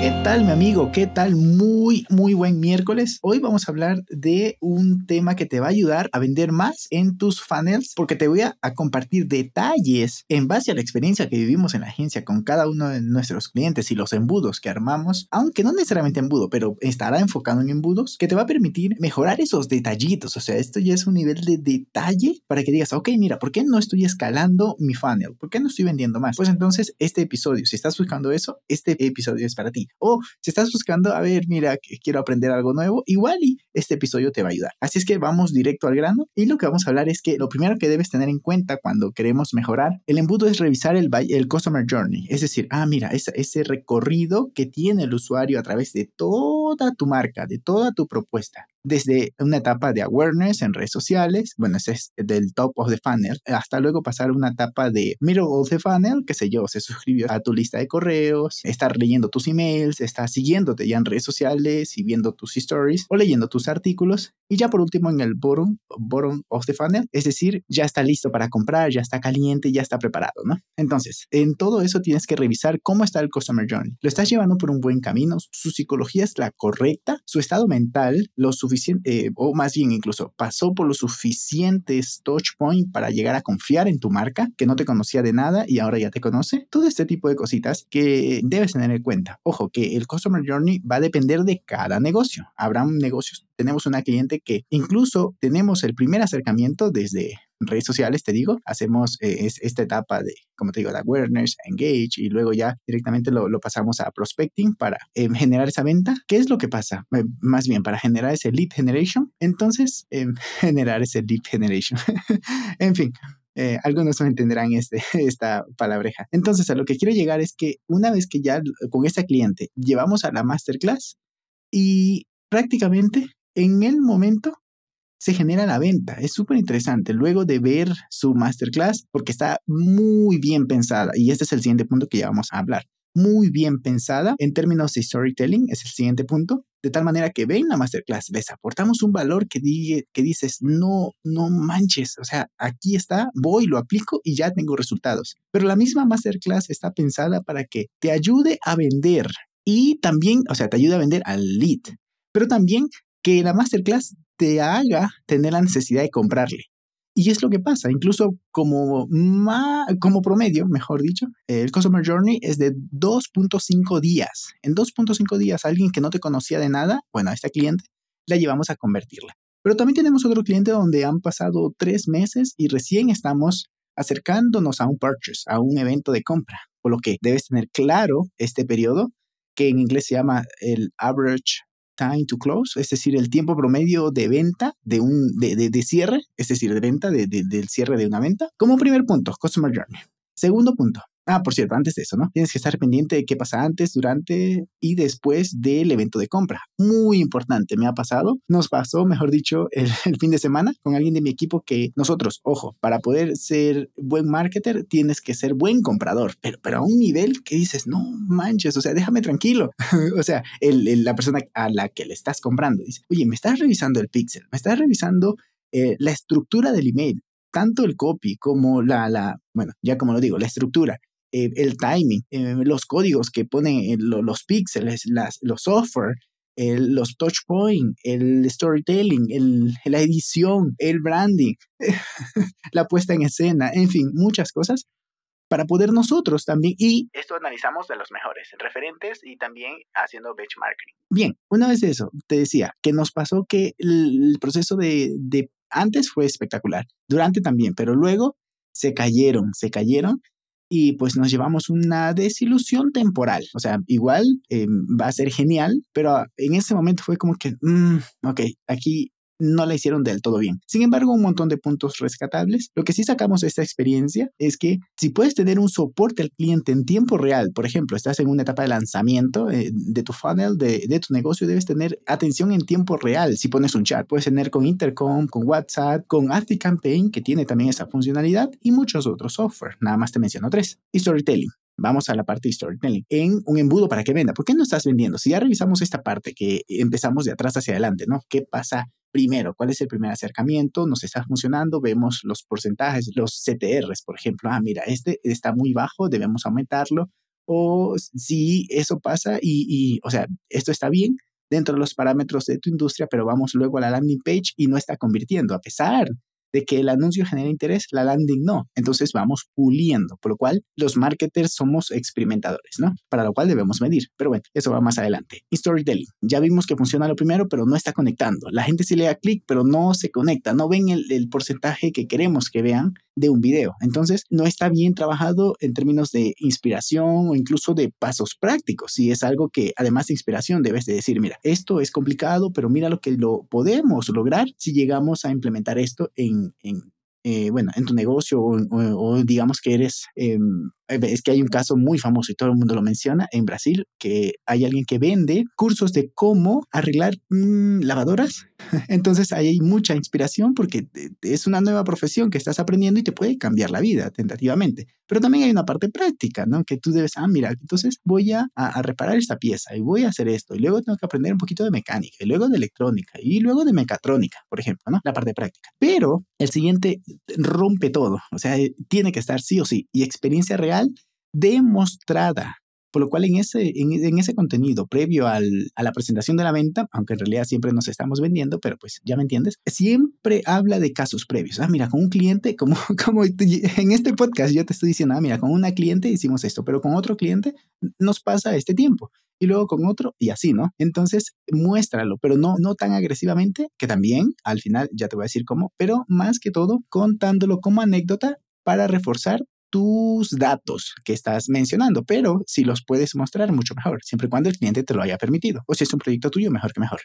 ¿Qué tal mi amigo? ¿Qué tal? Muy, muy buen miércoles. Hoy vamos a hablar de un tema que te va a ayudar a vender más en tus funnels porque te voy a, compartir detalles en base a la experiencia que vivimos en la agencia con cada uno de nuestros clientes y los embudos que armamos, aunque no necesariamente embudo, pero estará enfocado en embudos que te va a permitir mejorar esos detallitos. O sea, esto ya es un nivel de detalle para que digas, ok, mira, ¿por qué no estoy escalando mi funnel? ¿Por qué no estoy vendiendo más? Pues entonces este episodio, si estás buscando eso, este episodio es para ti. O si estás buscando, a ver, mira, quiero aprender algo nuevo, igual y este episodio te va a ayudar. Así es que vamos directo al grano y lo que vamos a hablar es que lo primero que debes tener en cuenta cuando queremos mejorar el embudo es revisar el, el Customer Journey. Es decir, ah, mira, ese, ese recorrido que tiene el usuario a través de toda tu marca, de toda tu propuesta desde una etapa de awareness en redes sociales, bueno, ese es del top of the funnel, hasta luego pasar a una etapa de middle of the funnel, que sé yo, se suscribió a tu lista de correos, estar leyendo tus emails, está siguiéndote ya en redes sociales y viendo tus stories o leyendo tus artículos. Y ya por último en el bottom, bottom of the funnel, es decir, ya está listo para comprar, ya está caliente, ya está preparado, ¿no? Entonces, en todo eso tienes que revisar cómo está el customer journey. ¿Lo estás llevando por un buen camino? ¿Su psicología es la correcta? ¿Su estado mental lo Eh, o más bien incluso pasó por los suficientes touch point para llegar a confiar en tu marca, que no te conocía de nada y ahora ya te conoce. Todo este tipo de cositas que debes tener en cuenta. Ojo, que el Customer Journey va a depender de cada negocio. Habrá negocios, tenemos una cliente que incluso tenemos el primer acercamiento desde redes sociales, te digo, hacemos eh, esta etapa de, como te digo, de awareness, engage y luego ya directamente lo, pasamos a prospecting para em, generar esa venta. ¿Qué es lo que pasa? Eh, más bien, para generar ese lead generation, entonces em, generar ese lead generation. en fin, eh, algunos no entenderán este, esta palabreja. Entonces, a lo que quiero llegar es que una vez que ya con esta cliente llevamos a la masterclass y prácticamente en el momento se genera la venta. Es súper interesante luego de ver su masterclass porque está muy bien pensada y este es el siguiente punto que ya vamos a hablar. Muy bien pensada en términos de storytelling es el siguiente punto. De tal manera que ven la masterclass, les aportamos un valor que, que dices, no, no manches, o sea, aquí está, voy, lo aplico y ya tengo resultados. Pero la misma masterclass está pensada para que te ayude a vender y también, o sea, te ayude a vender al lead, pero también que la masterclass te haga tener la necesidad de comprarle. Y es lo que pasa, incluso como, como promedio, mejor dicho, el Customer Journey es de 2.5 días. En 2.5 días, alguien que no te conocía de nada, bueno, a este cliente, la llevamos a convertirla. Pero también tenemos otro cliente donde han pasado tres meses y recién estamos acercándonos a un purchase, a un evento de compra. Por lo que debes tener claro este periodo, que en inglés se llama el average time to close, es decir, el tiempo promedio de venta de un de, de, cierre, es decir, de venta de, del cierre de una venta, como primer punto, customer journey. Segundo punto, Ah, por cierto, antes de eso, ¿no? Tienes que estar pendiente de qué pasa antes, durante y después del evento de compra. Muy importante, me ha pasado, nos pasó, mejor dicho, el, fin de semana con alguien de mi equipo que nosotros, ojo, para poder ser buen marketer tienes que ser buen comprador, pero, pero a un nivel que dices, no manches, o sea, déjame tranquilo. o sea, el, la persona a la que le estás comprando dice, oye, me estás revisando el pixel, me estás revisando eh, la estructura del email, tanto el copy como la, la, bueno, ya como lo digo, la estructura, eh, el timing, eh, los códigos que ponen los píxeles, los software, los touch point, el storytelling, el, la edición, el branding, la puesta en escena, en fin, muchas cosas para poder nosotros también y esto analizamos de los mejores referentes y también haciendo benchmarking. Bien, una vez eso, te decía que nos pasó que el, proceso de, de antes fue espectacular, durante también, pero luego se cayeron, se cayeron y pues nos llevamos una desilusión temporal. O sea, igual eh, va a ser genial, pero en ese momento fue como que, mm, ok, aquí no la hicieron del todo bien. Sin embargo, un montón de puntos rescatables. Lo que sí sacamos de esta experiencia es que si puedes tener un soporte al cliente en tiempo real, por ejemplo, estás en una etapa de lanzamiento eh, de tu funnel, de, tu negocio, debes tener atención en tiempo real. Si pones un chat, puedes tener con Intercom, con WhatsApp, con ActiveCampaign, que tiene también esa funcionalidad, y muchos otros software. Nada más te menciono tres. Storytelling. Vamos a la parte de storytelling. En un embudo para que venda. ¿Por qué no estás vendiendo? Si ya revisamos esta parte que empezamos de atrás hacia adelante, ¿no? ¿Qué pasa primero? ¿Cuál es el primer acercamiento? ¿Nos está funcionando? Vemos los porcentajes, los CTRs, por ejemplo. Ah, mira, este está muy bajo, debemos aumentarlo. O si eso pasa y, y, o sea, esto está bien dentro de los parámetros de tu industria, pero vamos luego a la landing page y no está convirtiendo, a pesar de que el anuncio genera interés, la landing no. Entonces vamos puliendo, por lo cual los marketers somos experimentadores, ¿no? Para lo cual debemos medir. Pero bueno, eso va más adelante. Y storytelling. Ya vimos que funciona lo primero, pero no está conectando. La gente sí le da clic, pero no se conecta, no ven el, el porcentaje que queremos que vean de un video. Entonces, no está bien trabajado en términos de inspiración o incluso de pasos prácticos. Si es algo que, además de inspiración, debes de decir, mira, esto es complicado, pero mira lo que lo podemos lograr si llegamos a implementar esto en, en eh, bueno, en tu negocio o, digamos que eres, eh, es que hay un caso muy famoso y todo el mundo lo menciona en Brasil, que hay alguien que vende cursos de cómo arreglar mmm, lavadoras. Entonces ahí hay mucha inspiración porque es una nueva profesión que estás aprendiendo y te puede cambiar la vida tentativamente. Pero también hay una parte práctica, ¿no? Que tú debes, ah, mira, entonces voy a, a, reparar esta pieza y voy a hacer esto y luego tengo que aprender un poquito de mecánica y luego de electrónica y luego de mecatrónica, por ejemplo, ¿no? La parte práctica. Pero el siguiente rompe todo, o sea, tiene que estar sí o sí y experiencia real demostrada. Por lo cual en ese, en, ese contenido previo al, a la presentación de la venta, aunque en realidad siempre nos estamos vendiendo, pero pues ya me entiendes, siempre habla de casos previos. Ah, mira, con un cliente, como, como en este podcast yo te estoy diciendo, ah, mira, con una cliente hicimos esto, pero con otro cliente nos pasa este tiempo y luego con otro y así, ¿no? Entonces, muéstralo, pero no, no tan agresivamente, que también al final ya te voy a decir cómo, pero más que todo contándolo como anécdota para reforzar tus datos que estás mencionando, pero si los puedes mostrar mucho mejor, siempre y cuando el cliente te lo haya permitido. O si es un proyecto tuyo, mejor que mejor.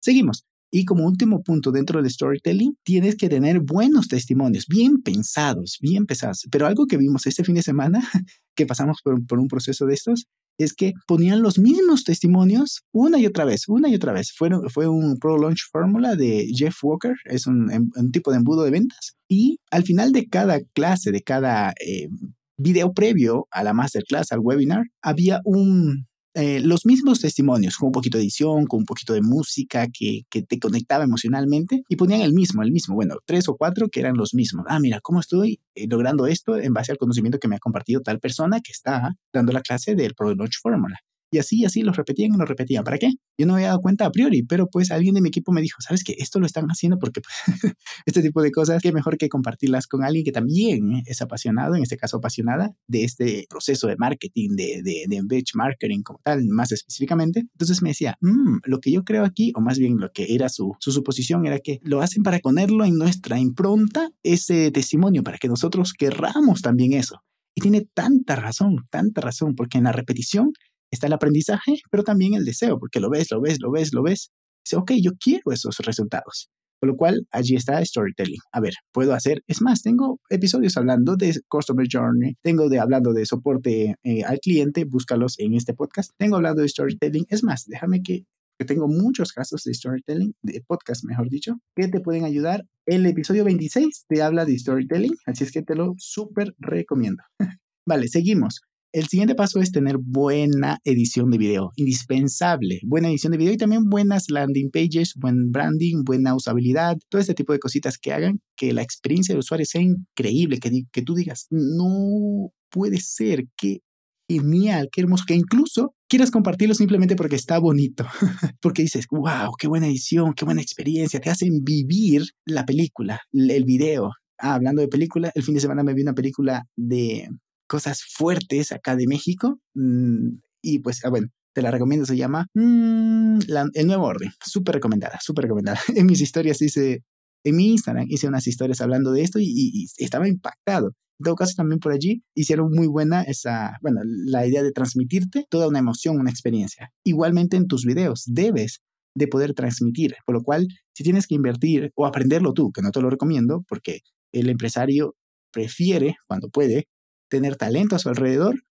Seguimos. Y como último punto dentro del storytelling, tienes que tener buenos testimonios, bien pensados, bien pensados. Pero algo que vimos este fin de semana, que pasamos por, por un proceso de estos, es que ponían los mismos testimonios una y otra vez, una y otra vez. Fue, fue un Pro Launch Fórmula de Jeff Walker, es un, un, tipo de embudo de ventas. Y al final de cada clase, de cada eh, video previo a la masterclass, al webinar, había un, eh, los mismos testimonios, con un poquito de edición, con un poquito de música que, que, te conectaba emocionalmente y ponían el mismo, el mismo, bueno, tres o cuatro que eran los mismos. Ah, mira, ¿cómo estoy eh, logrando esto en base al conocimiento que me ha compartido tal persona que está dando la clase del Pro Launch Formula? Y así, así los repetían y los repetían. ¿Para qué? Yo no me había dado cuenta a priori, pero pues alguien de mi equipo me dijo, ¿sabes qué? Esto lo están haciendo porque pues, este tipo de cosas, qué mejor que compartirlas con alguien que también es apasionado, en este caso apasionada, de este proceso de marketing, de, de, de benchmarking como tal, más específicamente. Entonces me decía, mmm, lo que yo creo aquí, o más bien lo que era su, su suposición, era que lo hacen para ponerlo en nuestra impronta, ese testimonio, para que nosotros querramos también eso. Y tiene tanta razón, tanta razón, porque en la repetición está el aprendizaje, pero también el deseo, porque lo ves, lo ves, lo ves, lo ves. Dice, ok, yo quiero esos resultados. Con lo cual, allí está storytelling. A ver, puedo hacer, es más, tengo episodios hablando de Customer Journey, tengo de hablando de soporte eh, al cliente, búscalos en este podcast. Tengo hablando de storytelling. Es más, déjame que, que tengo muchos casos de storytelling, de podcast, mejor dicho, que te pueden ayudar. El episodio 26 te habla de storytelling, así es que te lo súper recomiendo. vale, seguimos. El siguiente paso es tener buena edición de video, indispensable. Buena edición de video y también buenas landing pages, buen branding, buena usabilidad, todo este tipo de cositas que hagan que la experiencia de usuario sea increíble, que, que tú digas, no puede ser, qué genial, qué hermoso, que incluso quieras compartirlo simplemente porque está bonito, porque dices, wow, qué buena edición, qué buena experiencia, te hacen vivir la película, el video. Ah, hablando de película, el fin de semana me vi una película de cosas fuertes acá de México. Mmm, y pues, ah, bueno, te la recomiendo, se llama mmm, la, El Nuevo Orden. Súper recomendada, súper recomendada. En mis historias hice, en mi Instagram hice unas historias hablando de esto y, y, y, estaba impactado. En todo caso, también por allí hicieron muy buena esa, bueno, la idea de transmitirte toda una emoción, una experiencia. Igualmente en tus videos, debes de poder transmitir. Por lo cual, si tienes que invertir o aprenderlo tú, que no te lo recomiendo, porque el empresario prefiere, cuando puede, tener talento a su alrededor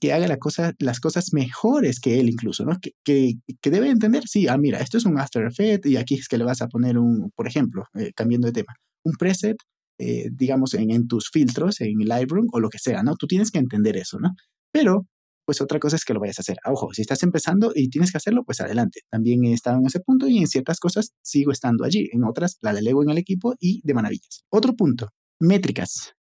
que haga la cosa, las cosas mejores que él incluso, ¿no? Que, que, que, debe entender, sí, ah, mira, esto es un After Effects y aquí es que le vas a poner un, por ejemplo, eh, cambiando de tema, un preset, eh, digamos, en, en, tus filtros, en Lightroom o lo que sea, ¿no? Tú tienes que entender eso, ¿no? Pero, pues otra cosa es que lo vayas a hacer. ojo, si estás empezando y tienes que hacerlo, pues adelante. También he estado en ese punto y en ciertas cosas sigo estando allí. En otras la delego en el equipo y de maravillas. Otro punto, métricas.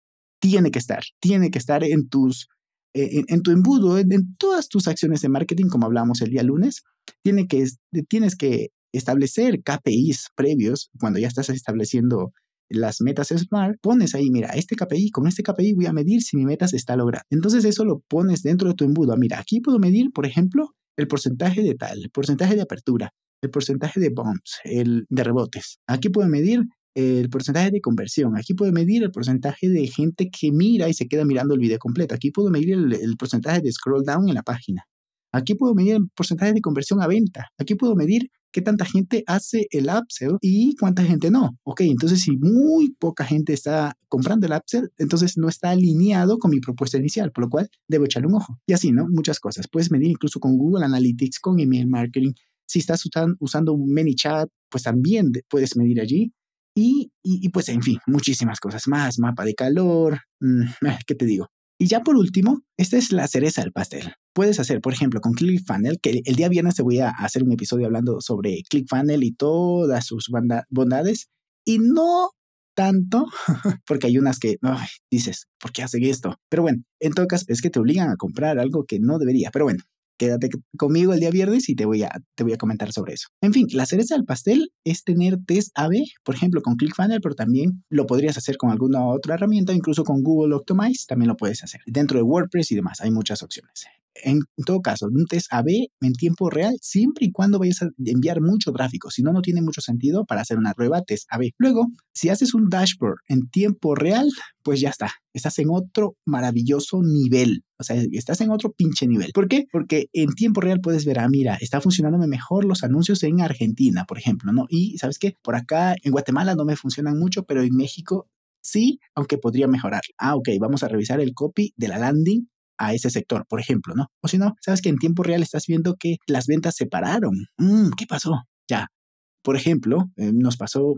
Tiene que estar, tiene que estar en tus eh, en, tu embudo, en, todas tus acciones de marketing, como hablamos el día lunes, tiene que, tienes que establecer KPIs previos cuando ya estás estableciendo las metas SMART, pones ahí, mira, este KPI, con este KPI voy a medir si mi meta se está logrando. Entonces eso lo pones dentro de tu embudo. Mira, aquí puedo medir, por ejemplo, el porcentaje de tal, el porcentaje de apertura, el porcentaje de bumps, el de rebotes. Aquí puedo medir el porcentaje de conversión. Aquí puedo medir el porcentaje de gente que mira y se queda mirando el video completo. Aquí puedo medir el, porcentaje de scroll down en la página. Aquí puedo medir el porcentaje de conversión a venta. Aquí puedo medir qué tanta gente hace el upsell y cuánta gente no. Ok, entonces si muy poca gente está comprando el upsell, entonces no está alineado con mi propuesta inicial, por lo cual debo echarle un ojo. Y así, ¿no? Muchas cosas. Puedes medir incluso con Google Analytics, con email marketing. Si estás usando un ManyChat, pues también puedes medir allí. Y, pues, en fin, muchísimas cosas más, mapa de calor, mm, ¿qué te digo? Y ya por último, esta es la cereza del pastel. Puedes hacer, por ejemplo, con ClickFunnels, que el día viernes te voy a hacer un episodio hablando sobre ClickFunnels y todas sus bondades. Y no tanto, porque hay unas que dices, ¿por qué hacen esto? Pero bueno, en todo caso, es que te obligan a comprar algo que no debería. Pero bueno, quédate conmigo el día viernes y te voy, a, te voy a comentar sobre eso. En fin, la cereza del pastel es tener test AB, por ejemplo, con ClickFunnels, pero también lo podrías hacer con alguna otra herramienta, incluso con Google Optimize, también lo puedes hacer. Dentro de WordPress y demás, hay muchas opciones en todo caso, un test AB en tiempo real, siempre y cuando vayas a enviar mucho tráfico. Si no, no tiene mucho sentido para hacer una prueba test AB. Luego, si haces un dashboard en tiempo real, pues ya está. Estás en otro maravilloso nivel. O sea, estás en otro pinche nivel. ¿Por qué? Porque en tiempo real puedes ver, ah, mira, está funcionándome mejor los anuncios en Argentina, por ejemplo, ¿no? Y sabes qué? Por acá en Guatemala no me funcionan mucho, pero en México sí, aunque podría mejorar. Ah, ok, vamos a revisar el copy de la landing a ese sector, por ejemplo, ¿no? O si no, sabes que en tiempo real estás viendo que las ventas se pararon. Mm, ¿Qué pasó? Ya. Por ejemplo, eh, nos pasó,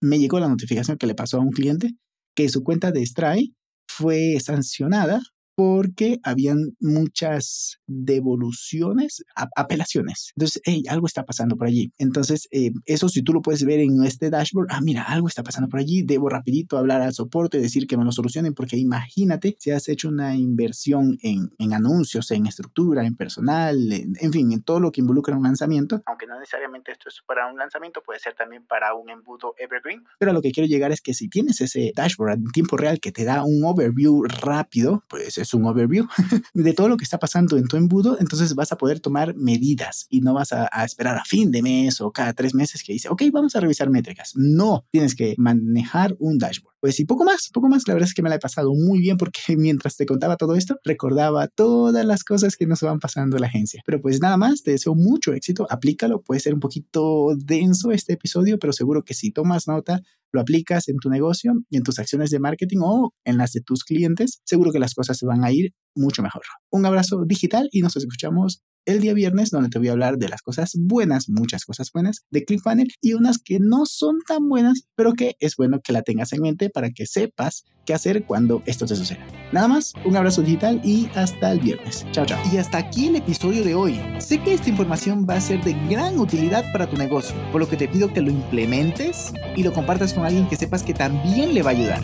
me llegó la notificación que le pasó a un cliente que su cuenta de Stripe fue sancionada porque habían muchas devoluciones, apelaciones. Entonces, hey, algo está pasando por allí. Entonces, eh, eso si tú lo puedes ver en este dashboard, ah, mira, algo está pasando por allí, debo rapidito hablar al soporte, decir que me lo solucionen, porque imagínate si has hecho una inversión en, en anuncios, en estructura, en personal, en, fin, en todo lo que involucra un lanzamiento. Aunque no necesariamente esto es para un lanzamiento, puede ser también para un embudo evergreen. Pero lo que quiero llegar es que si tienes ese dashboard en tiempo real que te da un overview rápido, pues es un overview de todo lo que está pasando en tu embudo, entonces vas a poder tomar medidas y no vas a, esperar a fin de mes o cada tres meses que dice, ok, vamos a revisar métricas. No, tienes que manejar un dashboard. Pues y poco más, poco más. La verdad es que me la he pasado muy bien porque mientras te contaba todo esto, recordaba todas las cosas que nos van pasando en la agencia. Pero pues nada más, te deseo mucho éxito, aplícalo. Puede ser un poquito denso este episodio, pero seguro que si tomas nota, lo aplicas en tu negocio y en tus acciones de marketing o en las de tus clientes, seguro que las cosas se van a ir mucho mejor. Un abrazo digital y nos escuchamos el día viernes, donde te voy a hablar de las cosas buenas, muchas cosas buenas de ClickFunnels y unas que no son tan buenas, pero que es bueno que la tengas en mente para que sepas qué hacer cuando esto te suceda. Nada más, un abrazo digital y hasta el viernes. Chao, chao. Y hasta aquí el episodio de hoy. Sé que esta información va a ser de gran utilidad para tu negocio, por lo que te pido que lo implementes y lo compartas con alguien que sepas que también le va a ayudar.